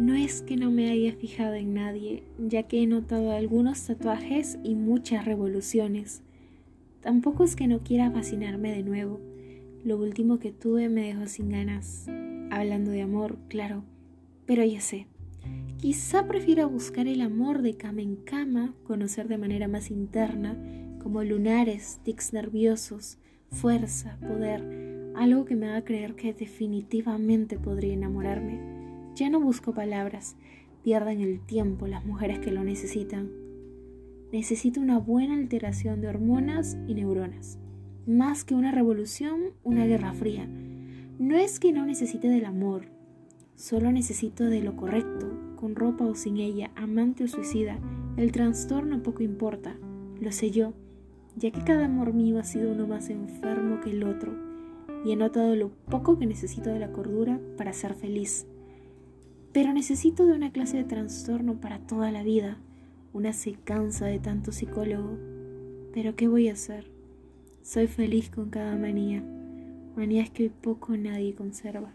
No es que no me haya fijado en nadie, ya que he notado algunos tatuajes y muchas revoluciones. Tampoco es que no quiera fascinarme de nuevo. Lo último que tuve me dejó sin ganas. Hablando de amor, claro. Pero ya sé. Quizá prefiera buscar el amor de cama en cama, conocer de manera más interna, como lunares, tics nerviosos, fuerza, poder, algo que me haga creer que definitivamente podría enamorarme. Ya no busco palabras, pierdan el tiempo las mujeres que lo necesitan. Necesito una buena alteración de hormonas y neuronas. Más que una revolución, una guerra fría. No es que no necesite del amor, solo necesito de lo correcto, con ropa o sin ella, amante o suicida, el trastorno poco importa, lo sé yo, ya que cada amor mío ha sido uno más enfermo que el otro, y he notado lo poco que necesito de la cordura para ser feliz. Pero necesito de una clase de trastorno para toda la vida. Una se cansa de tanto psicólogo. Pero ¿qué voy a hacer? Soy feliz con cada manía, manías que hoy poco nadie conserva.